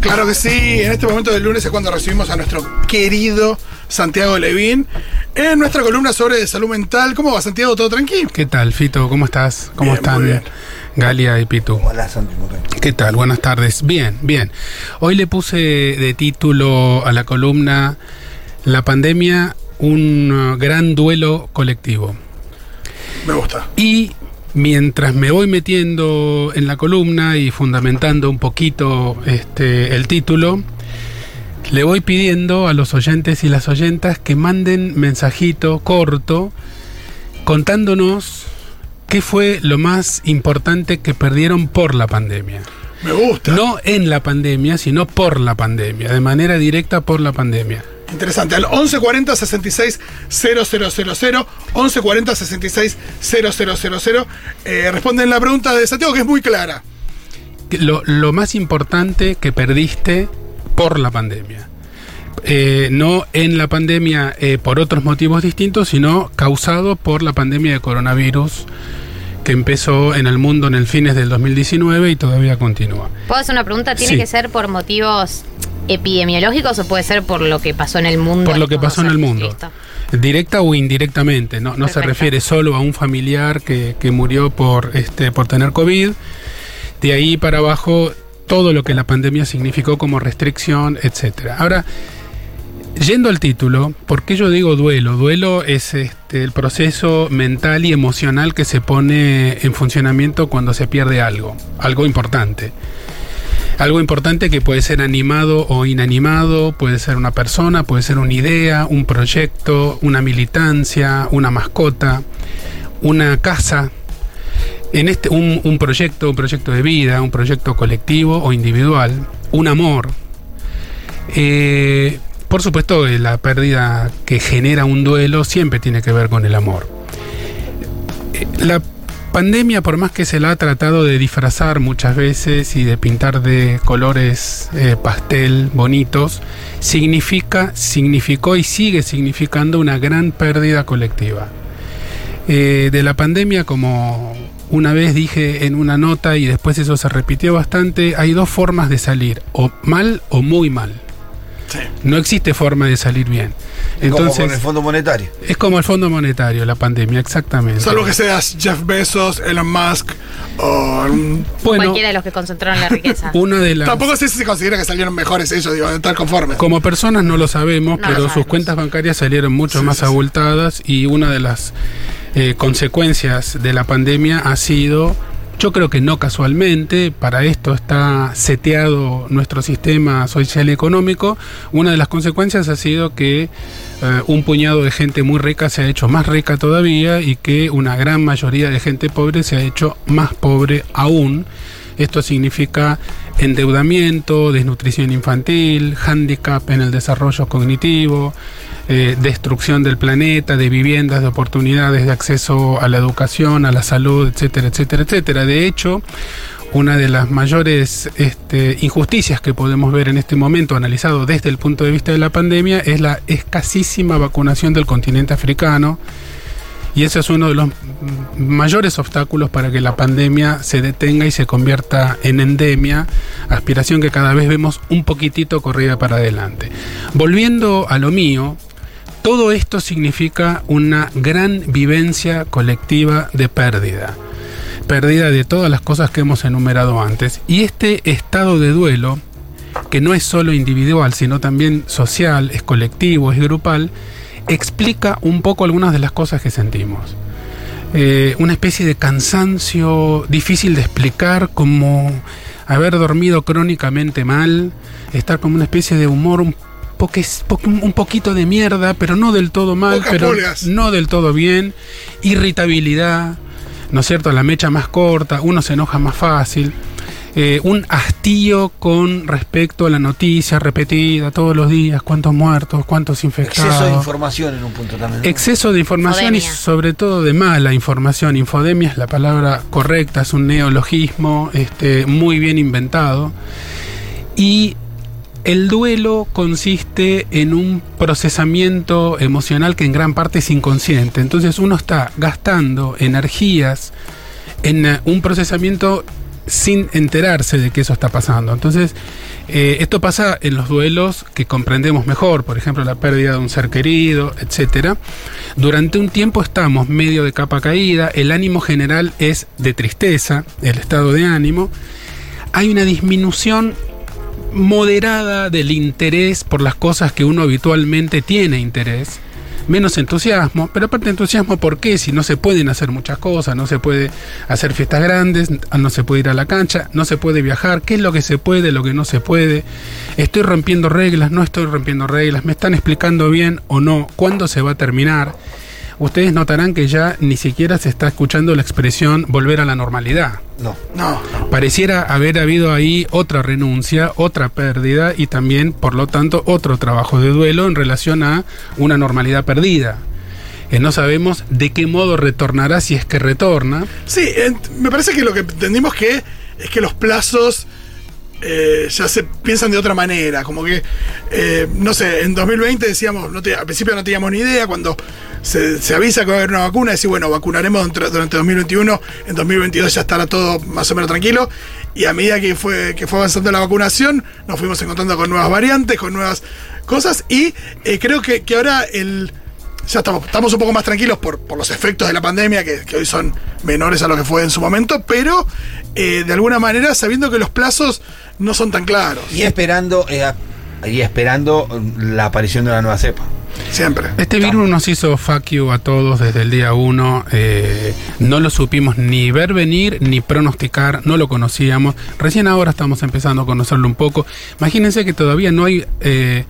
Claro que sí, en este momento del lunes es cuando recibimos a nuestro querido Santiago Levín en nuestra columna sobre salud mental. ¿Cómo va Santiago? ¿Todo tranquilo? ¿Qué tal, Fito? ¿Cómo estás? ¿Cómo Bien, muy están bien. Galia y Pitu? Hola, Santi, muy bien. ¿Qué tal? Buenas tardes. Bien, bien. Hoy le puse de título a la columna La pandemia, un gran duelo colectivo. Me gusta. Y mientras me voy metiendo en la columna y fundamentando un poquito este, el título, le voy pidiendo a los oyentes y las oyentas que manden mensajito corto contándonos qué fue lo más importante que perdieron por la pandemia. Me gusta. No en la pandemia, sino por la pandemia, de manera directa por la pandemia. Interesante. Al 1140 66 000, 1140 66 000. Eh, responden la pregunta de Santiago, que es muy clara. lo, lo más importante que perdiste por la pandemia. Eh, no en la pandemia eh, por otros motivos distintos, sino causado por la pandemia de coronavirus que empezó en el mundo en el fines del 2019 y todavía continúa. ¿Puedo hacer una pregunta? ¿Tiene Sí. que ser por motivos epidemiológicos o puede ser por lo que pasó en el mundo? Por lo que pasó en el mundo. Listo. Directa o indirectamente, no, no se refiere solo a un familiar que, que murió por, este, por tener COVID. De ahí para abajo, todo lo que la pandemia significó como restricción, etcétera. Ahora, yendo al título, ¿por qué yo digo duelo? Duelo es este, el proceso mental y emocional que se pone en funcionamiento cuando se pierde algo, algo importante. Algo importante que puede ser animado o inanimado, puede ser una persona, puede ser una idea, un proyecto, una militancia, una mascota, una casa. Este, un, un proyecto, un proyecto de vida, un proyecto colectivo o individual, un amor. Eh, por supuesto, eh, la pérdida que genera un duelo siempre tiene que ver con el amor. Eh, La pandemia, por más que se la ha tratado de disfrazar muchas veces y de pintar de colores eh, pastel bonitos, significa, significó y sigue significando una gran pérdida colectiva. Eh, de la pandemia, como una vez dije en una nota y después eso se repitió bastante, hay dos formas de salir, o mal o muy mal. Sí. No existe forma de salir bien. Es como con Entonces, el Fondo Monetario. es como el Fondo Monetario, la pandemia, exactamente. Salvo que seas Jeff Bezos, Elon Musk o... bueno, Cualquiera de los que concentraron la riqueza. una de las... Tampoco sé si se considera que salieron mejores ellos, digo, de estar conformes. Como personas no lo sabemos, No lo pero sus cuentas bancarias salieron mucho Sí, más sí, sí. abultadas y una de las eh, consecuencias de la pandemia ha sido, yo creo que no casualmente, para esto está seteado nuestro sistema social y económico, una de las consecuencias ha sido que eh, un puñado de gente muy rica se ha hecho más rica todavía y que una gran mayoría de gente pobre se ha hecho más pobre aún. Esto significa endeudamiento, desnutrición infantil, hándicap en el desarrollo cognitivo, destrucción del planeta, de viviendas, de oportunidades de acceso a la educación, a la salud, etcétera, etcétera, etcétera. De hecho, una de las mayores este, injusticias que podemos ver en este momento, analizado desde el punto de vista de la pandemia, es la escasísima vacunación del continente africano. Y ese es uno de los mayores obstáculos para que la pandemia se detenga y se convierta en endemia, aspiración que cada vez vemos un poquitito corrida para adelante. Volviendo a lo mío, todo esto significa una gran vivencia colectiva de pérdida. Pérdida de todas las cosas que hemos enumerado antes. Y este estado de duelo, que no es solo individual, sino también social, es colectivo, es grupal, explica un poco algunas de las cosas que sentimos. Eh, una especie de cansancio difícil de explicar, como haber dormido crónicamente mal, estar como una especie de humor un, po- un poquito de mierda, pero no del todo mal, Pocas pero no del todo bien, irritabilidad, ¿no es cierto? La mecha más corta, uno se enoja más fácil. eh, un hastío con respecto a la noticia repetida todos los días, cuántos muertos, cuántos infectados. Exceso de información en un punto también. ¿no? Exceso de información y sobre todo de mala información. Infodemia es la palabra correcta, es un neologismo este, muy bien inventado. Y el duelo consiste en un procesamiento emocional que en gran parte es inconsciente. Entonces uno está gastando energías en eh, un procesamiento sin enterarse de que eso está pasando. Entonces, eh, esto pasa en los duelos que comprendemos mejor, por ejemplo, la pérdida de un ser querido, etcétera. Durante un tiempo estamos medio de capa caída, el ánimo general es de tristeza, el estado de ánimo. Hay una disminución moderada del interés por las cosas que uno habitualmente tiene interés. Menos entusiasmo, pero aparte entusiasmo, ¿por qué? Si no se pueden hacer muchas cosas, no se puede hacer fiestas grandes, no se puede ir a la cancha, no se puede viajar, ¿qué es lo que se puede, lo que no se puede? ¿Estoy rompiendo reglas, no estoy rompiendo reglas? ¿Me están explicando bien o no? ¿Cuándo se va a terminar? Ustedes notarán que ya ni siquiera se está escuchando la expresión volver a la normalidad. No. No, no. Pareciera haber habido ahí otra renuncia, otra pérdida y también, por lo tanto, otro trabajo de duelo en relación a una normalidad perdida. Eh, no sabemos de qué modo retornará si es que retorna. Sí, me parece que lo que entendimos que es que los plazos eh, ya se piensan de otra manera. Como que, eh, no sé, en 2020 decíamos, no te- al principio no teníamos ni idea, cuando se, avisa que va a haber una vacuna, decir, bueno, vacunaremos durante 2021, en 2022 ya estará todo más o menos tranquilo. Y a medida que fue, que fue avanzando la vacunación, nos fuimos encontrando con nuevas variantes, con nuevas cosas. Y eh, creo que, que ahora el ya estamos, estamos un poco más tranquilos por, por los efectos de la pandemia, que, que hoy son menores a lo que fue en su momento, pero eh, de alguna manera sabiendo que los plazos no son tan claros. Y esperando, eh, y esperando la aparición de una nueva cepa. Siempre. Este virus nos hizo fuck you a todos desde el día uno. eh, no lo supimos ni ver venir ni pronosticar, no lo conocíamos. Recién ahora estamos empezando a conocerlo un poco. Imagínense que todavía no hay eh,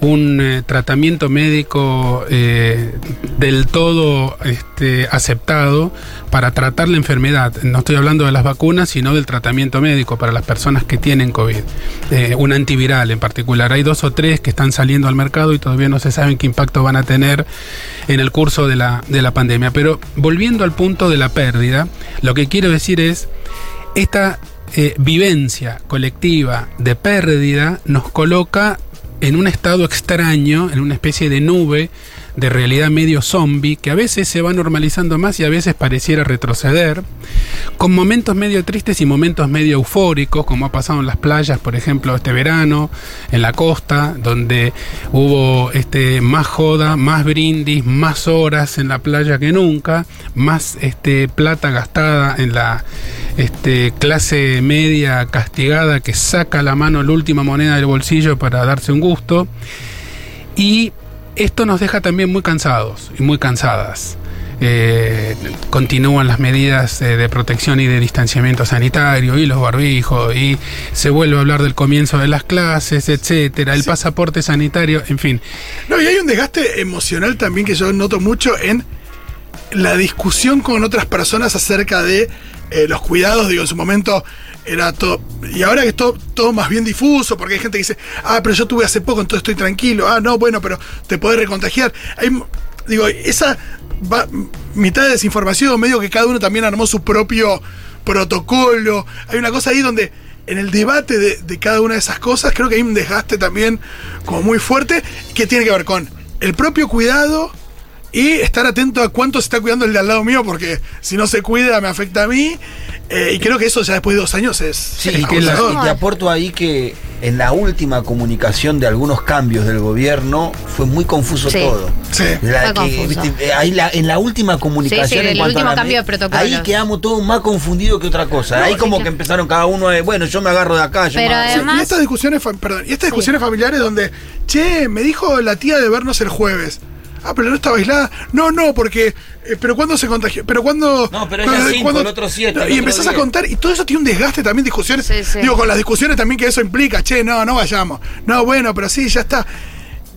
un eh, tratamiento médico eh, del todo este, aceptado para tratar la enfermedad. No estoy hablando de las vacunas, sino del tratamiento médico para las personas que tienen COVID. Eh, un antiviral en particular. Hay dos o tres que están saliendo al mercado y todavía no se saben qué impacto van a tener en el curso de la, de la pandemia. Pero volviendo al punto de la pérdida, lo que quiero decir es, esta vivencia colectiva de pérdida nos coloca en un estado extraño, en una especie de nube de realidad medio zombie, que a veces se va normalizando más y a veces pareciera retroceder, con momentos medio tristes y momentos medio eufóricos, como ha pasado en las playas, por ejemplo, este verano, en la costa, donde hubo este, más joda, más brindis, más horas en la playa que nunca, más este, plata gastada en la este, clase media castigada que saca la mano la última moneda del bolsillo para darse un gusto. Y esto nos deja también muy cansados y muy cansadas. Eh, continúan las medidas eh, de protección y de distanciamiento sanitario y los barbijos y se vuelve a hablar del comienzo de las clases, etcétera, el pasaporte sanitario, en fin. No, y hay un desgaste emocional también que yo noto mucho en la discusión con otras personas acerca de eh, los cuidados. Digo, en su momento era todo. Y ahora que es todo, todo más bien difuso, porque hay gente que dice, ah, pero yo tuve hace poco, entonces estoy tranquilo. Ah, no, bueno, pero te podés recontagiar. Hay, digo, esa va- mitad de desinformación, medio que cada uno también armó su propio protocolo. Hay una cosa ahí donde en el debate de, de cada una de esas cosas creo que hay un desgaste también como muy fuerte que tiene que ver con el propio cuidado y estar atento a cuánto se está cuidando el de al lado mío, porque si no se cuida me afecta a mí. Eh, y creo que eso ya después de dos años es. Sí, es y, que la- y te aporto ahí que en la última comunicación de algunos cambios del gobierno fue muy confuso Sí. todo. Sí. La Fue que, confuso. viste, eh, ahí la- en la última comunicación. Sí, sí, en el a último la cambio de protocolos. Ahí quedamos todos más confundidos que otra cosa. No, ahí sí, como que empezaron cada uno de, bueno, yo me agarro de acá. Yo Pero me agarro- Sí, además- y estas discusiones, perdón, y estas discusiones familiares donde, che, me dijo la tía de vernos el jueves. Ah, pero no estaba aislada. No, no, porque. eh, pero ¿cuándo se contagió? Pero ¿cuándo.? No, pero ella cinco, cuándo- el otro siete, No, el y otro empezás a contar, y todo eso tiene un desgaste también, discusiones. Sí, sí. Digo, con las discusiones también que eso implica, che, no, no vayamos. No, bueno, pero sí, ya está.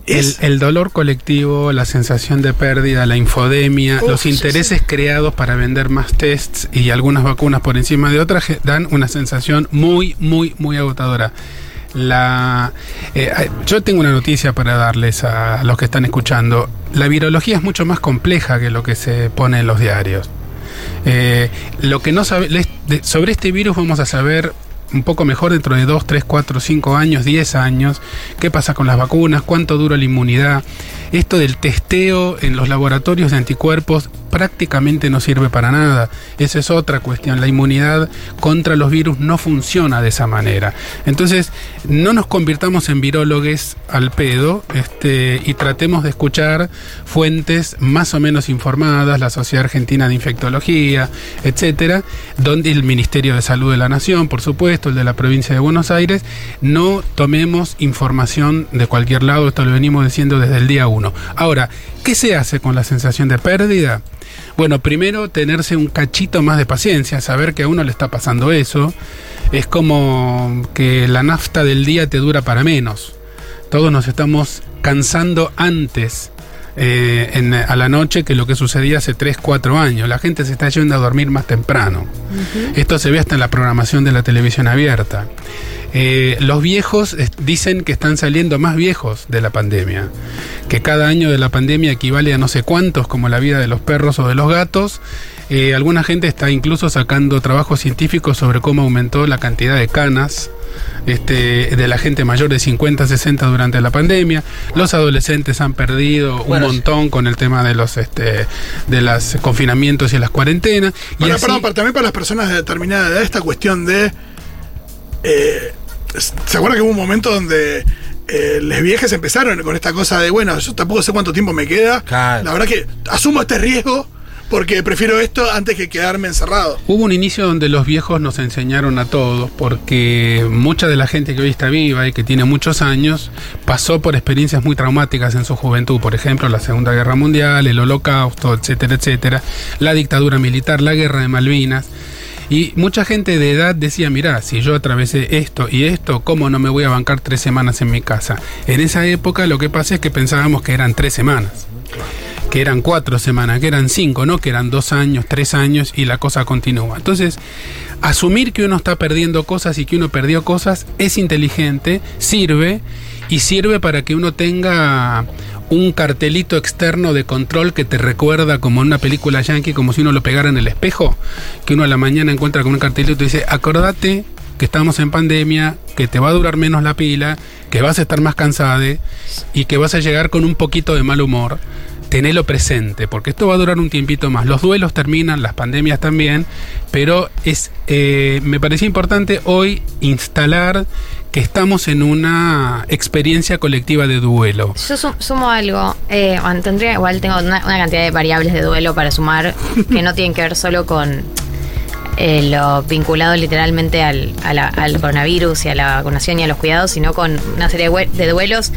El, el dolor colectivo, la sensación de pérdida, la infodemia, Uf, los sí, intereses creados para vender más tests y algunas vacunas por encima de otras dan una sensación muy, muy, muy agotadora. La, eh, yo tengo una noticia para darles a los que están escuchando. La virología es mucho más compleja que lo que se pone en los diarios. Eh, lo que no sabe, sobre este virus vamos a saber un poco mejor dentro de 2, 3, 4, 5 años, 10 años, qué pasa con las vacunas, cuánto dura la inmunidad, esto del testeo en los laboratorios de anticuerpos prácticamente no sirve para nada. Esa es otra cuestión. La inmunidad contra los virus no funciona de esa manera. Entonces, no nos convirtamos en virólogos al pedo este, y tratemos de escuchar fuentes más o menos informadas, la Sociedad Argentina de Infectología, etcétera, donde el Ministerio de Salud de la Nación, por supuesto, el de la provincia de Buenos Aires, no tomemos información de cualquier lado, esto lo venimos diciendo desde el día uno. Ahora, ¿qué se hace con la sensación de pérdida? Bueno, primero tenerse un cachito más de paciencia, saber que a uno le está pasando eso. Es como que la nafta del día te dura para menos. Todos nos estamos cansando antes eh, en- a la noche que lo que sucedía hace 3, 4 años. La gente se está yendo a dormir más temprano. Esto se ve hasta en la programación de la televisión abierta. Eh, los viejos eh, dicen que están saliendo más viejos de la pandemia, que cada año de la pandemia equivale a no sé cuántos, como la vida de los perros o de los gatos. Eh, alguna gente está incluso sacando trabajos científicos sobre cómo aumentó la cantidad de canas este, de la gente mayor de 50 60 durante la pandemia. Los adolescentes han perdido Bueno, un montón con el tema de los este, de los confinamientos y las cuarentenas. Y Bueno, así- perdón, pero también para las personas de determinada edad, esta cuestión de. eh, ¿Se acuerdan que hubo un momento donde eh, les viejas empezaron con esta cosa de, bueno, yo tampoco sé cuánto tiempo me queda? Claro. La verdad que asumo este riesgo porque prefiero esto antes que quedarme encerrado. Hubo un inicio donde los viejos nos enseñaron a todos, porque mucha de la gente que hoy está viva y que tiene muchos años pasó por experiencias muy traumáticas en su juventud, por ejemplo, la Segunda Guerra Mundial, el Holocausto, etcétera, etcétera, la dictadura militar, la Guerra de Malvinas. Y mucha gente de edad decía, mirá, si yo atravesé esto y esto, ¿cómo no me voy a bancar tres semanas en mi casa? En esa época lo que pasa es que pensábamos que eran tres semanas que eran cuatro semanas, que eran cinco, no que eran dos años, tres años y la cosa continúa. Entonces, asumir que uno está perdiendo cosas y que uno perdió cosas es inteligente, sirve y sirve para que uno tenga un cartelito externo de control que te recuerda como en una película yankee, como si uno lo pegara en el espejo, que uno a la mañana encuentra con un cartelito y dice, acordate que estamos en pandemia, que te va a durar menos la pila, que vas a estar más cansada y que vas a llegar con un poquito de mal humor. Tenelo presente, porque esto va a durar un tiempito más. Los duelos terminan, las pandemias también, pero es, eh, me parecía importante hoy instalar que estamos en una experiencia colectiva de duelo. Yo sum- sumo algo. Eh, bueno, tendría igual tengo una, una cantidad de variables de duelo para sumar que no tienen que ver solo con eh, lo vinculado literalmente al, la- al coronavirus y a la vacunación y a los cuidados, sino con una serie de duelos,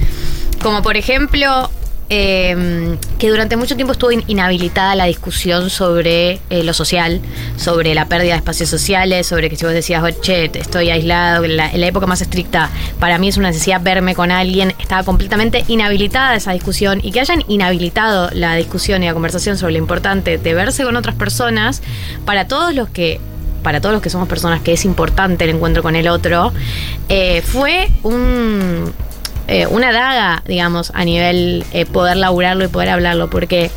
como por ejemplo eh, que durante mucho tiempo estuvo in- inhabilitada la discusión sobre eh, lo social, sobre la pérdida de espacios sociales, sobre que si vos decías, "Oh, che, estoy aislado, en la, la época más estricta, para mí es una necesidad verme con alguien, estaba completamente inhabilitada esa discusión y que hayan inhabilitado la discusión y la conversación sobre lo importante de verse con otras personas, para todos los que para todos los que somos personas que es importante el encuentro con el otro, eh, fue un, eh, una daga, digamos, a nivel eh, poder laburarlo y poder hablarlo, porque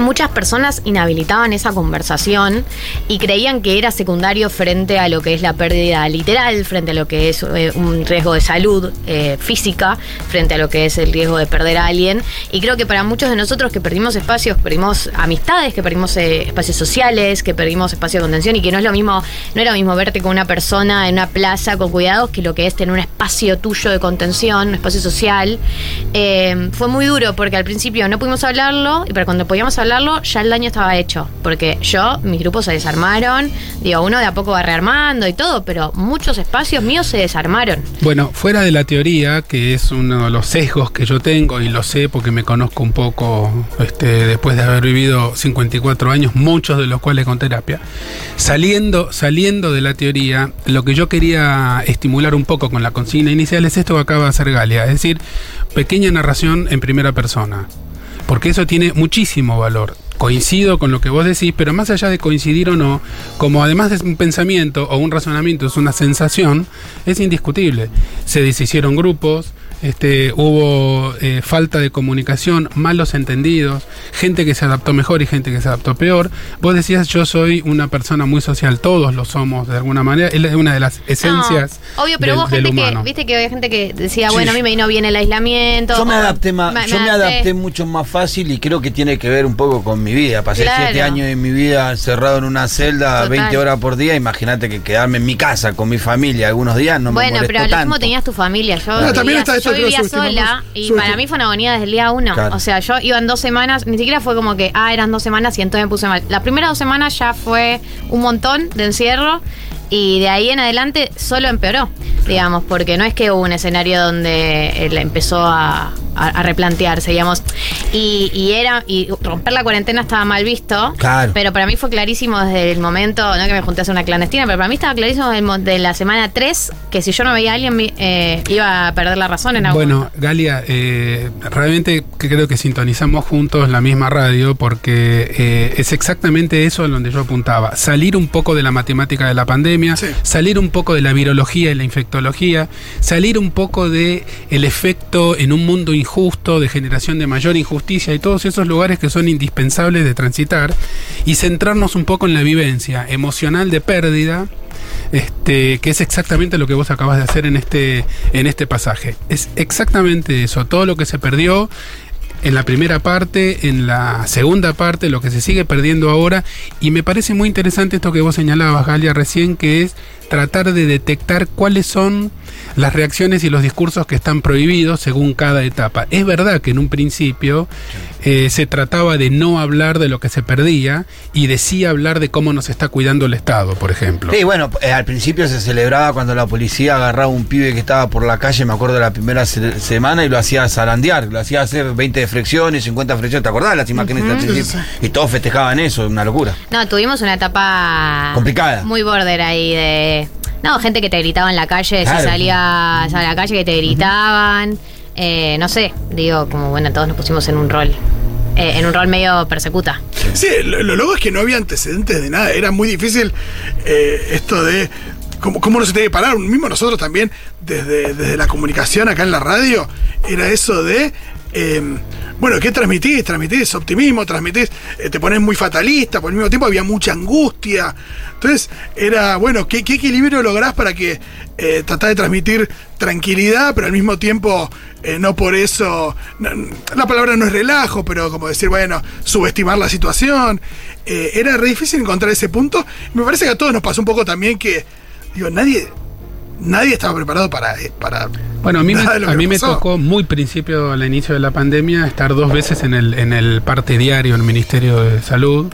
muchas personas inhabilitaban esa conversación y creían que era secundario frente a lo que es la pérdida literal, frente a lo que es eh, un riesgo de salud eh, física, frente a lo que es el riesgo de perder a alguien. Y creo que para muchos de nosotros que perdimos espacios, perdimos amistades, que perdimos eh, espacios sociales, que perdimos espacio de contención y que no es lo mismo, no era lo mismo verte con una persona en una plaza con cuidados que lo que es tener un espacio tuyo de contención, un espacio social. Eh, fue muy duro porque al principio no pudimos hablarlo, y para cuando podíamos hablarlo ya el daño estaba hecho. Porque yo, mis grupos se desarmaron, digo, uno de a poco va rearmando y todo, pero muchos espacios míos se desarmaron. Bueno, fuera de la teoría, que es uno de los sesgos que yo tengo y lo sé porque me conozco un poco este, después de haber vivido 54 años, muchos de los cuales con terapia, saliendo, saliendo de la teoría, lo que yo quería estimular un poco con la consigna inicial es esto que acaba de hacer Galia, es decir, pequeña narración en primera persona, porque eso tiene muchísimo valor. Coincido con lo que vos decís, pero más allá de coincidir o no, como además de un pensamiento o un razonamiento es una sensación, es indiscutible. Se deshicieron grupos, Este, hubo eh, falta de comunicación, malos entendidos, gente que se adaptó mejor y gente que se adaptó peor. Vos decías, yo soy una persona muy social, todos lo somos de alguna manera, es una de las esencias. No, obvio, pero del- hubo gente que, viste que había gente que decía, Sí. bueno, a mí me vino bien el aislamiento. Yo me adapté más, me- yo me adapté. adapté mucho más fácil y creo que tiene que ver un poco con mi vida. Pasé Claro. siete años de mi vida encerrado en una celda Total. 20 horas por día. Imagínate que quedarme en mi casa con mi familia algunos días no me Bueno, pero al tanto. último tenías tu familia. Yo No, también está esto yo vivía sola y para mí fue una agonía desde el día uno. Claro. O sea, yo iba en dos semanas, ni siquiera fue como que, ah, eran dos semanas y entonces me puse mal. Las primeras dos semanas ya fue un montón de encierro y de ahí en adelante solo empeoró, digamos, porque no es que hubo un escenario donde él empezó a, a- a replantearse, digamos. Y, y era y romper la cuarentena estaba mal visto. Claro. Pero para mí fue clarísimo desde el momento, no que me junté a hacer una clandestina, pero para mí estaba clarísimo del mo- de la semana 3 que si yo no veía a alguien eh, iba a perder la razón en algún Bueno, Galia, eh, realmente que creo que sintonizamos juntos la misma radio porque eh, es exactamente eso a donde yo apuntaba. Salir un poco de la matemática de la pandemia, Sí. salir un poco de la virología y la infectología, salir un poco de el efecto en un mundo injusto, de generación de mayor injusticia y todos esos lugares que son indispensables de transitar y centrarnos un poco en la vivencia emocional de pérdida este, que es exactamente lo que vos acabas de hacer en este, en este pasaje. Es exactamente eso, todo lo que se perdió en la primera parte, en la segunda parte, lo que se sigue perdiendo ahora, y me parece muy interesante esto que vos señalabas, Galia, recién, que es tratar de detectar cuáles son las reacciones y los discursos que están prohibidos según cada etapa. Es verdad que en un principio eh, se trataba de no hablar de lo que se perdía y de sí hablar de cómo nos está cuidando el Estado, por ejemplo. Sí, bueno, eh, al principio se celebraba cuando la policía agarraba un pibe que estaba por la calle, me acuerdo de la primera se- semana, y lo hacía zarandear, lo hacía hacer 20 flexiones, 50 flexiones, ¿te acordás de las imágenes al principio? Sí, Y todos festejaban eso, una locura. No, tuvimos una etapa Complicada. Muy border ahí de. No, gente que te gritaba en la calle, Claro. si salías a la calle que te gritaban. Eh, no sé, digo, como bueno, todos nos pusimos en un rol. eh, en un rol medio persecuta. Sí, lo, lo loco es que no había antecedentes de nada. Era muy difícil eh, esto de cómo, cómo no se tiene que parar. Mismo nosotros también, desde, desde la comunicación acá en la radio, era eso de. eh, bueno, ¿qué transmitís? Transmitís optimismo, transmitís, eh, te pones muy fatalista, por el mismo tiempo había mucha angustia. Entonces, era, bueno, ¿qué, equilibrio lográs para que eh, tratás de transmitir tranquilidad, pero al mismo tiempo eh, no por eso, la palabra no es relajo, pero como decir, bueno, subestimar la situación. Eh, era re difícil encontrar ese punto. Me parece que a todos nos pasó un poco también que, digo, nadie, nadie estaba preparado para, eh, para Bueno, a mí, me, a mí me tocó muy principio, al inicio de la pandemia, estar dos veces en el, en el parte diario del Ministerio de Salud,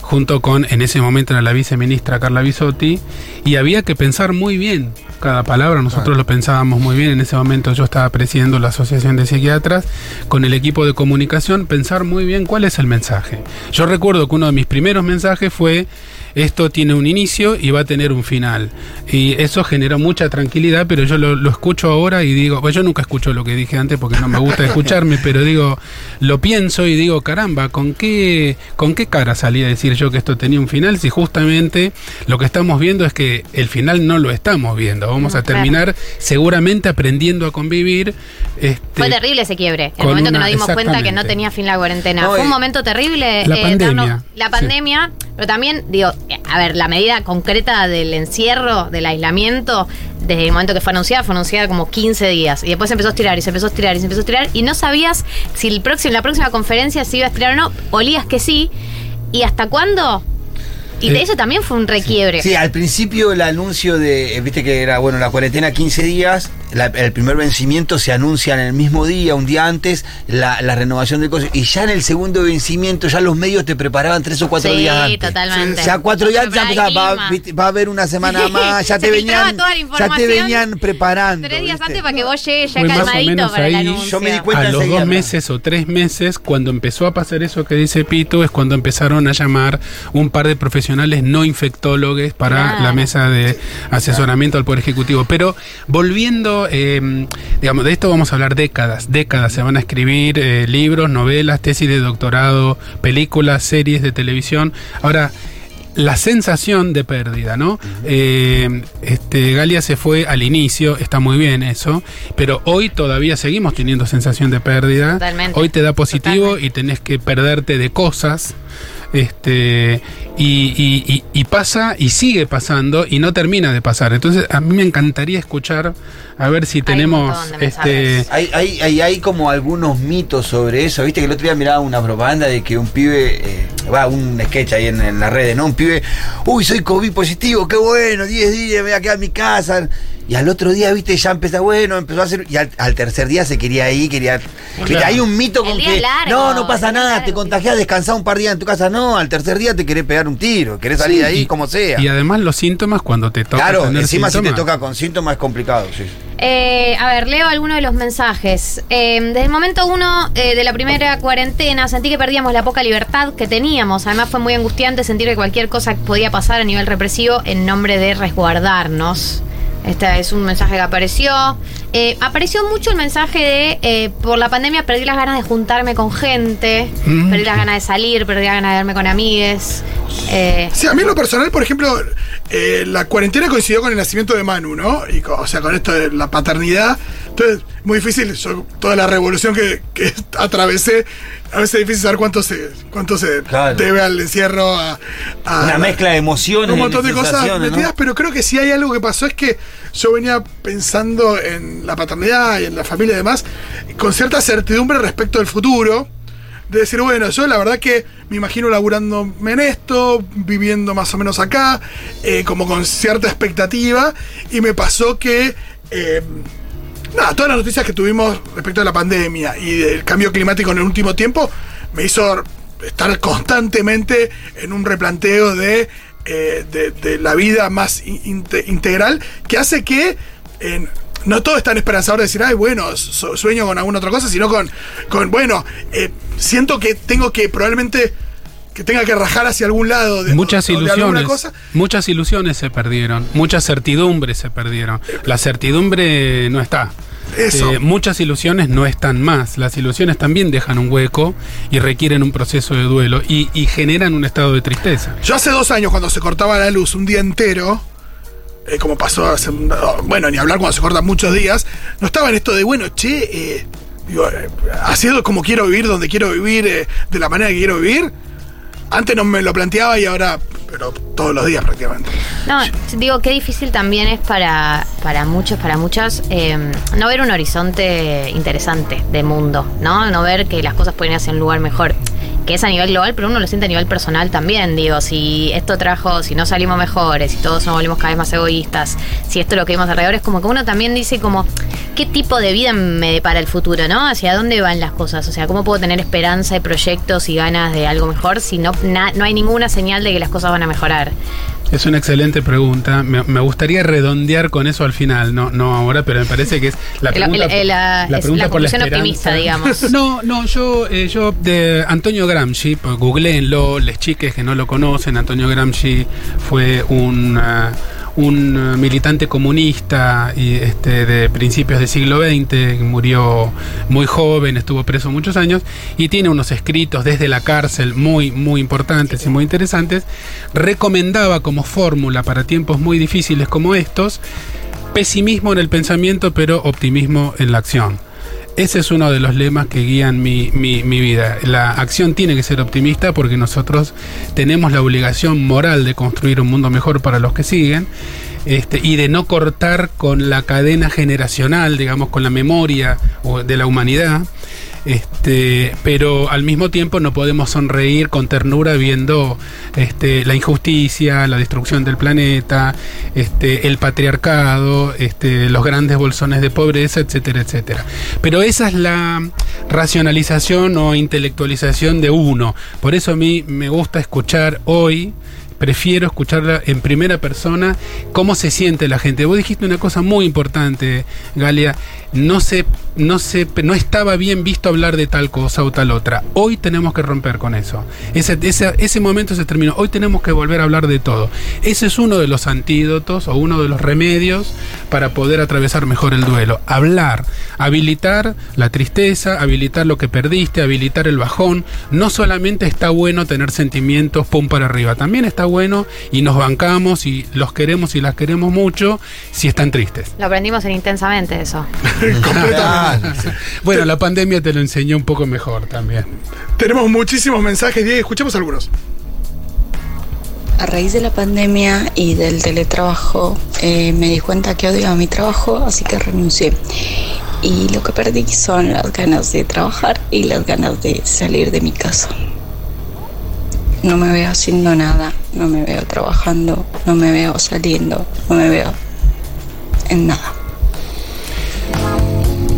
junto con, en ese momento era la viceministra Carla Bisotti, y había que pensar muy bien cada palabra, nosotros lo pensábamos muy bien, en ese momento yo estaba presidiendo la Asociación de Psiquiatras, con el equipo de comunicación, pensar muy bien cuál es el mensaje. Yo recuerdo que uno de mis primeros mensajes fue esto tiene un inicio y va a tener un final. Y eso generó mucha tranquilidad, pero yo lo, lo escucho ahora y digo, pues yo nunca escucho lo que dije antes porque no me gusta escucharme, pero digo, lo pienso y digo, caramba, ¿con qué, ¿con qué cara salí a decir yo que esto tenía un final si justamente lo que estamos viendo es que el final no lo estamos viendo? Vamos No, a terminar seguramente aprendiendo a convivir. Este, Fue terrible ese quiebre. El momento que nos dimos cuenta que no tenía fin la cuarentena. No, Fue un momento terrible. La pandemia, darnos- la sí. pandemia, pero también, digo, eh, a ver, la medida concreta del encierro, del aislamiento, desde el momento que fue anunciada, fue anunciada como 15 días. Y después se empezó a estirar y se empezó a estirar y se empezó a estirar. Y no sabías si el próximo, la próxima conferencia se iba a estirar o no. Olías que sí. ¿Y hasta cuándo? Y de Eh, eso también fue un requiebre. Sí, al principio el anuncio de, eh, viste que era, bueno, la cuarentena 15 días, la- el primer vencimiento se anuncia en el mismo día, un día antes, la, la renovación del coso. Y ya en el segundo vencimiento, ya los medios te preparaban tres o cuatro Sí, días antes. totalmente. Ya cuatro días antes, ya el va, a haber una semana más, ya Se te venían, toda la ya te venían preparando. Tres días ¿viste? antes para que vos llegues ya Fue o calmadito menos para el ahí. anuncio. Yo me di cuenta a los dos meses o tres meses, cuando empezó a pasar eso que dice Pito, es cuando empezaron a llamar un par de profesionales no infectólogos para Claro. la mesa de asesoramiento al Poder Ejecutivo. Pero volviendo, eh, digamos, de esto vamos a hablar décadas, décadas. Se van a escribir eh, libros, novelas, tesis de doctorado, películas, series de televisión. Ahora, la sensación de pérdida, ¿no? Eh, este, Galia se fue al inicio, está muy bien eso, pero hoy todavía seguimos teniendo sensación de pérdida. Totalmente. Hoy te da positivo Totalmente. y tenés que perderte de cosas. Este, y, y- y- y pasa y sigue pasando y no termina de pasar. Entonces, a mí me encantaría escuchar, a ver si tenemos de este. Hay, hay, hay, hay como algunos mitos sobre eso. Viste que el otro día miraba una propaganda de que un pibe, eh, va, un sketch ahí en, en las redes, ¿no? Un pibe, uy, soy COVID positivo, qué bueno, 10 días, me voy a quedar en mi casa. Y al otro día, viste, ya empezó, bueno, empezó a hacer. Y al, al tercer día se quería ir, quería. Hay un mito El con día que. largo, no, no pasa nada, largo. te contagias, descansás un par de días en tu casa. No, al tercer día te querés pegar un tiro, querés salir de ahí y- como sea. Y además los síntomas cuando te toca claro, tener encima si te toca con síntomas es complicado, sí. Eh, a ver, leo algunos de los mensajes. Eh, desde el momento uno eh, de la primera cuarentena sentí que perdíamos la poca libertad que teníamos. Además fue muy angustiante sentir que cualquier cosa podía pasar a nivel represivo en nombre de resguardarnos. Este es un mensaje que apareció. Eh, apareció mucho el mensaje de eh, por la pandemia perdí las ganas de juntarme con gente, Mm. perdí las ganas de salir, perdí las ganas de verme con amigues. Eh, Sí, a mí en lo personal, por ejemplo, eh, la cuarentena coincidió con el nacimiento de Manu, ¿no? Y o sea, con esto de la paternidad. Entonces, muy difícil, yo, toda la revolución que, que atravesé, a veces es difícil saber cuánto se, cuánto se Claro. debe al encierro, a, a- Una mezcla de emociones. un montón de cosas metidas, pero creo que sí hay algo que pasó, es que yo venía pensando en la paternidad y en la familia y demás, con cierta certidumbre respecto del futuro, de decir, bueno, yo la verdad que me imagino laburándome en esto, viviendo más o menos acá, eh, como con cierta expectativa, y me pasó que... eh, Nada, todas las noticias que tuvimos respecto a la pandemia y del cambio climático en el último tiempo me hizo estar constantemente en un replanteo de, eh, de, de la vida más in- inte- integral que hace que no todo es tan esperanzador de decir, ay, bueno, su- sueño con alguna otra cosa, sino con, con bueno, eh, siento que tengo que probablemente que tenga que rajar hacia algún lado de, Muchas o de ilusiones, cosa. muchas ilusiones se perdieron, muchas certidumbres se perdieron. La certidumbre no está. Eso. Eh, muchas ilusiones no están más. Las ilusiones también dejan un hueco y requieren un proceso de duelo y, y generan un estado de tristeza. Yo hace dos años, cuando se cortaba la luz un día entero, eh, como pasó hace. Bueno, ni hablar cuando se cortan muchos días, no estaba en esto de, bueno, che, eh, digo, eh, haciendo como quiero vivir, donde quiero vivir, de la manera que quiero vivir. Antes no me lo planteaba y ahora, pero todos los días prácticamente. No, digo, qué difícil también es para, para muchos, para muchas, eh, no ver un horizonte interesante de mundo, ¿no? No ver que las cosas pueden ir hacia un lugar mejor. Que es a nivel global, pero uno lo siente a nivel personal también. Digo, si esto trajo, si no salimos mejores, si todos nos volvemos cada vez más egoístas, si esto es lo que vimos alrededor, es como que uno también dice como, ¿qué tipo de vida me depara el futuro, no? ¿Hacia dónde van las cosas? O sea, ¿cómo puedo tener esperanza y proyectos y ganas de algo mejor si no, na- no hay ninguna señal de que las cosas van a mejorar? Es una excelente pregunta. Me, me gustaría redondear con eso al final, no, no ahora, pero me parece que es la pregunta, el- el- la- es la por optimista, digamos. No, no, yo, eh, yo de Antonio Gramsci, pues, googleenlo, les chiques que no lo conocen, Antonio Gramsci fue un, ah, un ah, militante comunista y este de principios del siglo XX, murió muy joven, estuvo preso muchos años y tiene unos escritos desde la cárcel muy, muy importantes y muy interesantes. Recomendaba como fórmula para tiempos muy difíciles como estos, pesimismo en el pensamiento, pero optimismo en la acción. Ese es uno de los lemas que guían mi, mi- mi vida. La acción tiene que ser optimista porque nosotros tenemos la obligación moral de construir un mundo mejor para los que siguen este, y de no cortar con la cadena generacional, digamos, con la memoria de la humanidad. Este, pero al mismo tiempo no podemos sonreír con ternura viendo este, la injusticia, la destrucción del planeta, este, el patriarcado, este, los grandes bolsones de pobreza, etcétera, etcétera. Pero esa es la racionalización o intelectualización de uno. Por eso a mí me gusta escuchar hoy prefiero escucharla en primera persona, cómo se siente la gente. Vos dijiste una cosa muy importante, Galia, no se, no se, no estaba bien visto hablar de tal cosa o tal otra. Hoy tenemos que romper con eso. Ese, ese, ese momento se terminó. Hoy tenemos que volver a hablar de todo. Ese es uno de los antídotos o uno de los remedios para poder atravesar mejor el duelo. Hablar, habilitar la tristeza, habilitar lo que perdiste, habilitar el bajón. No solamente está bueno tener sentimientos pum para arriba, también está bueno bueno y nos bancamos y los queremos y las queremos mucho si están tristes. Lo aprendimos en intensamente eso. Completamente. Bueno, la pandemia te lo enseñó un poco mejor también. Tenemos muchísimos mensajes, Diego, escuchemos algunos. A raíz de la pandemia y del teletrabajo, eh, me di cuenta que odiaba mi trabajo, así que renuncié. Y lo que perdí son las ganas de trabajar y las ganas de salir de mi casa. No me veo haciendo nada, no me veo trabajando, no me veo saliendo, no me veo en nada.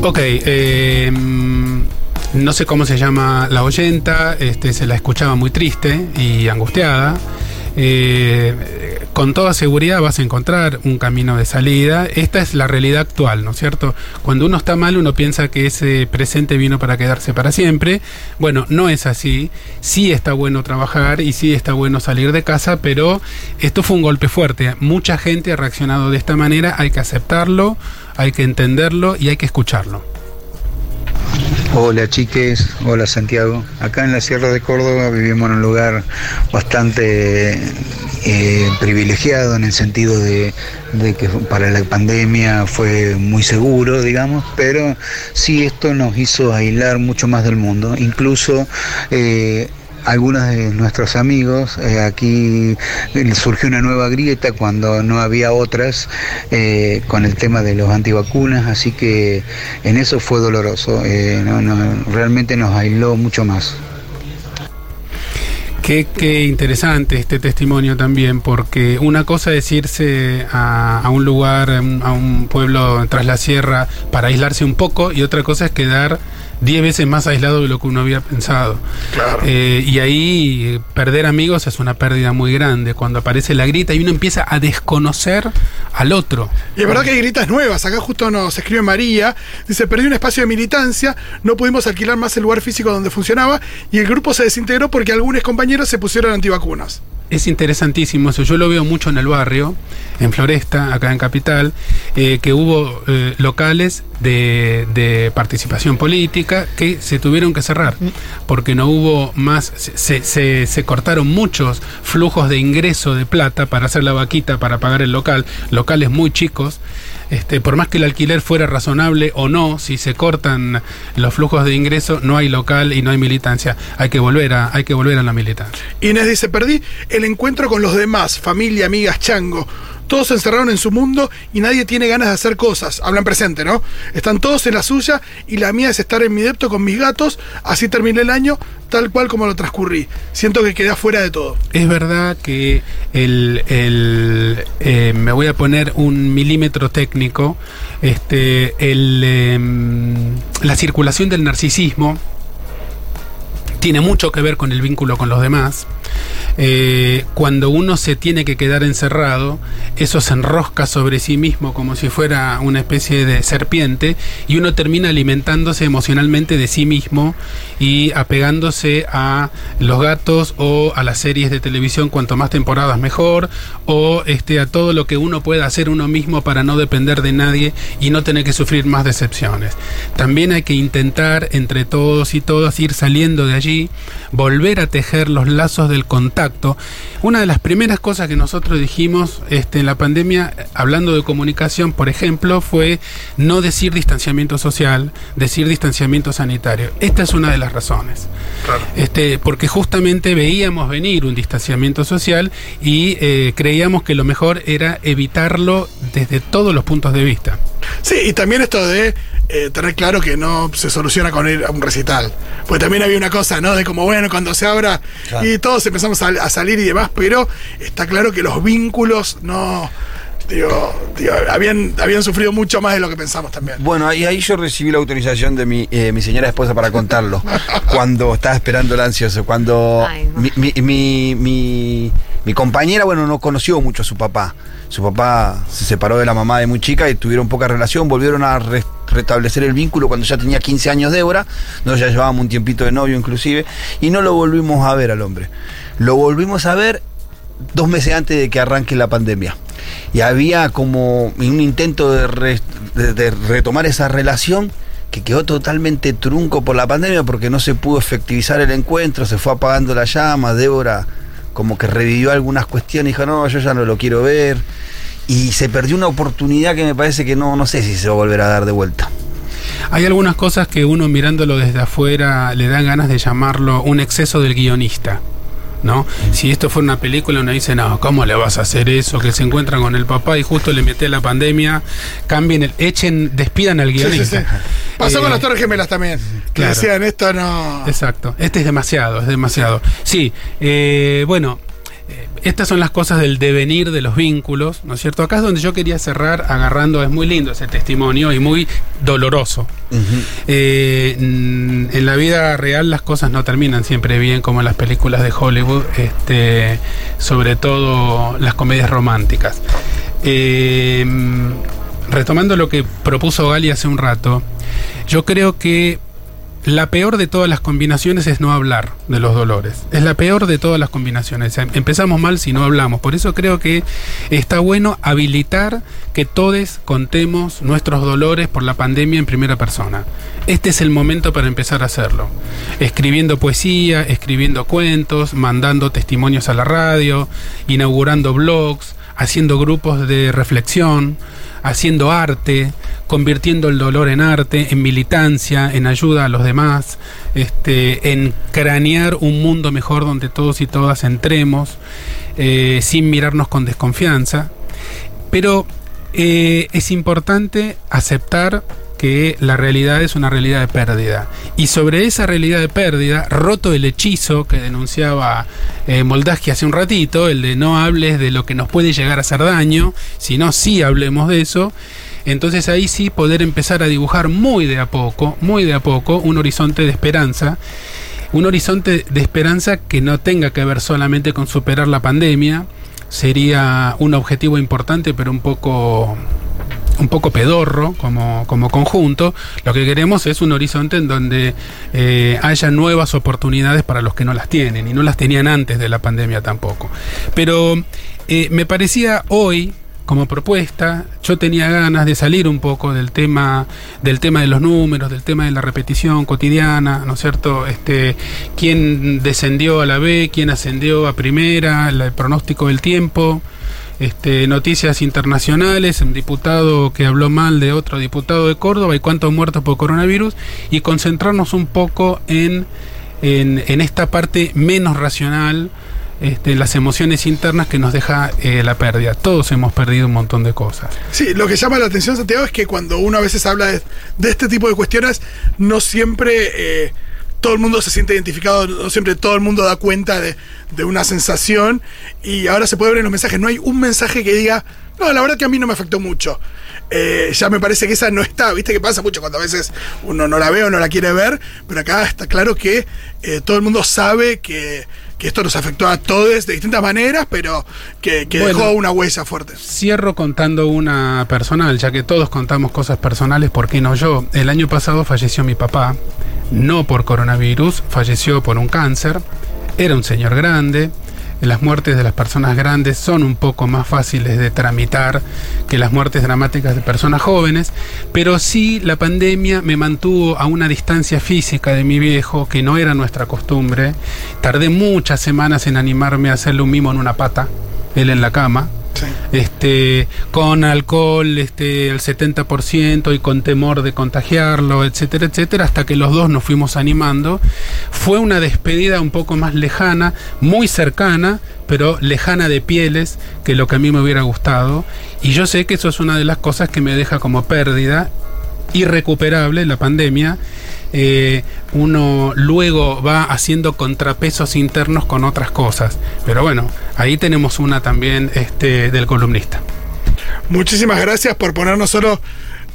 Ok, eh, no sé cómo se llama la oyenta, este, se la escuchaba muy triste y angustiada. Eh, con toda seguridad vas a encontrar un camino de salida. Esta es la realidad actual, ¿no es cierto? Cuando uno está mal, uno piensa que ese presente vino para quedarse para siempre. Bueno, no es así. Sí está bueno trabajar y sí está bueno salir de casa, pero esto fue un golpe fuerte. Mucha gente ha reaccionado de esta manera. Hay que aceptarlo, hay que entenderlo y hay que escucharlo. Hola chiques, hola Santiago. Acá en la Sierra de Córdoba vivimos en un lugar bastante eh, privilegiado en el sentido de, que para la pandemia fue muy seguro, digamos, pero sí esto nos hizo aislar mucho más del mundo. Incluso eh, algunos de nuestros amigos, eh, aquí surgió una nueva grieta cuando no había otras eh, con el tema de los antivacunas, así que en eso fue doloroso, eh, realmente nos aisló mucho más. Qué, qué interesante este testimonio también, porque una cosa es irse a, un lugar, a un pueblo tras la sierra para aislarse un poco y otra cosa es quedar diez veces más aislado de lo que uno había pensado. Claro. Eh, y ahí perder amigos es una pérdida muy grande, cuando aparece la grita y uno empieza a desconocer al otro. Y es verdad que hay gritas nuevas. Acá justo nos escribe María. Dice, perdí un espacio de militancia, no pudimos alquilar más el lugar físico donde funcionaba y el grupo se desintegró porque algunos compañeros se pusieron antivacunas. Es interesantísimo eso. Yo lo veo mucho en el barrio, en Floresta, acá en Capital, eh, que hubo eh, locales de, de participación política que se tuvieron que cerrar porque no hubo más, se, se- se cortaron muchos flujos de ingreso de plata para hacer la vaquita, para pagar el local, locales muy chicos. Este, por más que el alquiler fuera razonable o no, si se cortan los flujos de ingreso, no hay local y no hay militancia. Hay que volver a, hay que volver a la militancia. Inés dice, perdí el encuentro con los demás, familia, amigas, chango. Todos se encerraron en su mundo y nadie tiene ganas de hacer cosas. Hablan presente, ¿no? Están todos en la suya y la mía es estar en mi depto con mis gatos. Así terminé el año, tal cual como lo transcurrí. Siento que quedé afuera de todo. Es verdad que el, el, eh, me voy a poner un milímetro técnico, este, el, em, la circulación del narcisismo tiene mucho que ver con el vínculo con los demás. Eh, cuando uno se tiene que quedar encerrado, eso se enrosca sobre sí mismo como si fuera una especie de serpiente y uno termina alimentándose emocionalmente de sí mismo y apegándose a los gatos o a las series de televisión cuanto más temporadas mejor o este a todo lo que uno pueda hacer uno mismo para no depender de nadie y no tener que sufrir más decepciones. También hay que intentar entre todos y todas ir saliendo de allí, volver a tejer los lazos del contacto. Una de las primeras cosas que nosotros dijimos este, en la pandemia, hablando de comunicación, por ejemplo, fue no decir distanciamiento social, decir distanciamiento sanitario. Esta es una de las razones. Este, porque justamente veíamos venir un distanciamiento social y eh, creíamos que lo mejor era evitarlo desde todos los puntos de vista. Sí, y también esto de eh, tener claro que no se soluciona con ir a un recital. Porque también había una cosa, ¿no? De como, bueno, cuando se abra Claro. y todos empezamos a, a salir y demás, pero está claro que los vínculos no. Digo, digo, habían, habían sufrido mucho más de lo que pensamos también. Bueno, ahí, ahí yo recibí la autorización de mi, eh, mi señora esposa para contarlo. cuando estaba esperando el ansioso. Cuando Ay, no. mi, mi, mi, mi- mi compañera, bueno, no conoció mucho a su papá. Su papá se separó de la mamá de muy chica y tuvieron poca relación. Volvieron a re- restablecer el vínculo cuando ya tenía 15 años Débora. Nosotros ya llevábamos un tiempito de novio inclusive. Y no lo volvimos a ver al hombre. Lo volvimos a ver dos meses antes de que arranque la pandemia. Y había como un intento de- de retomar esa relación que quedó totalmente trunco por la pandemia porque no se pudo efectivizar el encuentro, se fue apagando la llama, Débora como que revivió algunas cuestiones dijo, no, yo ya no lo quiero ver. Y se perdió una oportunidad que me parece que no, no sé si se va a volver a dar de vuelta. Hay algunas cosas que uno mirándolo desde afuera le dan ganas de llamarlo un exceso del guionista. ¿No? Si esto fuera una película, uno dice, no, ¿cómo le vas a hacer eso? Que se encuentran con el papá y justo le mete la pandemia, cambien, el, echen, despidan al Sí, sí, guionista. sí. Pasó Eh, con las Torres Gemelas también. Que claro. decían, esto no. Exacto. Este es demasiado, es demasiado. Sí, eh, bueno, eh, estas son las cosas del devenir de los vínculos, ¿no es cierto? Acá es donde yo quería cerrar agarrando, es muy lindo ese testimonio y muy doloroso. Eh, en la vida real las cosas no terminan siempre bien como en las películas de Hollywood, este, sobre todo las comedias románticas. Eh, retomando lo que propuso Gali hace un rato, yo creo que la peor de todas las combinaciones es no hablar de los dolores. Es la peor de todas las combinaciones. Em- Empezamos mal si no hablamos. Por eso creo que está bueno habilitar que todos contemos nuestros dolores por la pandemia en primera persona. Este es el momento para empezar a hacerlo. Escribiendo poesía, escribiendo cuentos, mandando testimonios a la radio, inaugurando blogs, haciendo grupos de reflexión, haciendo arte, convirtiendo el dolor en arte, en militancia, en ayuda a los demás, este, en cranear un mundo mejor donde todos y todas entremos, eh, sin mirarnos con desconfianza. Pero eh, es importante aceptar que la realidad es una realidad de pérdida. Y sobre esa realidad de pérdida, roto el hechizo que denunciaba eh, Moldaski hace un ratito, el de no hables de lo que nos puede llegar a hacer daño, sino sí hablemos de eso, entonces ahí sí poder empezar a dibujar muy de a poco, muy de a poco, un horizonte de esperanza. Un horizonte de esperanza que no tenga que ver solamente con superar la pandemia, sería un objetivo importante, pero un poco un poco pedorro como, como conjunto, lo que queremos es un horizonte en donde eh, haya nuevas oportunidades para los que no las tienen y no las tenían antes de la pandemia tampoco. Pero eh, me parecía hoy como propuesta, yo tenía ganas de salir un poco del tema del tema de los números, del tema de la repetición cotidiana, ¿no es cierto? Este, quién descendió a la B, quién ascendió a primera, el pronóstico del tiempo, este, noticias internacionales, un diputado que habló mal de otro diputado de Córdoba y cuántos muertos por coronavirus, y concentrarnos un poco en, en, esta parte menos racional, este, las emociones internas que nos deja eh, la pérdida. Todos hemos perdido un montón de cosas. Sí, lo que llama la atención, Santiago, es que cuando uno a veces habla de, de este tipo de cuestiones, no siempre eh, todo el mundo se siente identificado, no siempre todo el mundo da cuenta de, de una sensación. Y ahora se puede ver en los mensajes, no hay un mensaje que diga, no, la verdad que a mí no me afectó mucho. Eh, ya me parece que esa no está, viste que pasa mucho cuando a veces uno no la ve o no la quiere ver, pero acá está claro que eh, todo el mundo sabe que, que esto nos afectó a todos de distintas maneras, pero que, que Bueno. dejó una huella fuerte. Cierro contando una personal, ya que todos contamos cosas personales, ¿por qué no yo? El año pasado falleció mi papá, no por coronavirus, falleció por un cáncer, era un señor grande, las muertes de las personas grandes son un poco más fáciles de tramitar que las muertes dramáticas de personas jóvenes, pero sí la pandemia me mantuvo a una distancia física de mi viejo, que no era nuestra costumbre. Tardé muchas semanas en animarme a hacerle un mimo en una pata, él en la cama Este, con alcohol este, al 70% y con temor de contagiarlo, etcétera, etcétera, hasta que los dos nos fuimos animando. Fue una despedida un poco más lejana, muy cercana, pero lejana de pieles que lo que a mí me hubiera gustado. Y yo sé que eso es una de las cosas que me deja como pérdida irrecuperable la pandemia. Eh, uno luego va haciendo contrapesos internos con otras cosas. Pero bueno, ahí tenemos una también este, del columnista. Muchísimas gracias por poner no solo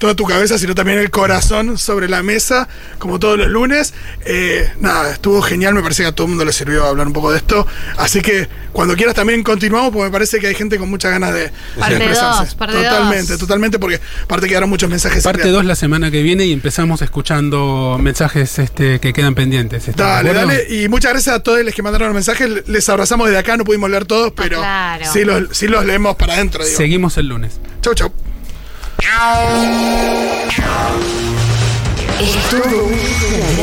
toda tu cabeza, sino también el corazón sobre la mesa, como todos los lunes. Eh, nada, estuvo genial, me parece que a todo el mundo le sirvió hablar un poco de esto. Así que cuando quieras también continuamos, porque me parece que hay gente con muchas ganas de, de Parte expresarse. dos, parte totalmente, dos. totalmente, porque aparte quedaron muchos mensajes. Parte 2 la semana que viene y empezamos escuchando mensajes este, que quedan pendientes. ¿Estás de Dale, dale. Y muchas gracias a todos los que mandaron los mensajes. Les abrazamos desde acá, no pudimos leer todos, pero claro. sí, los, sí los leemos para adentro. Digo. Seguimos el lunes. Chau, chau. Es todo una.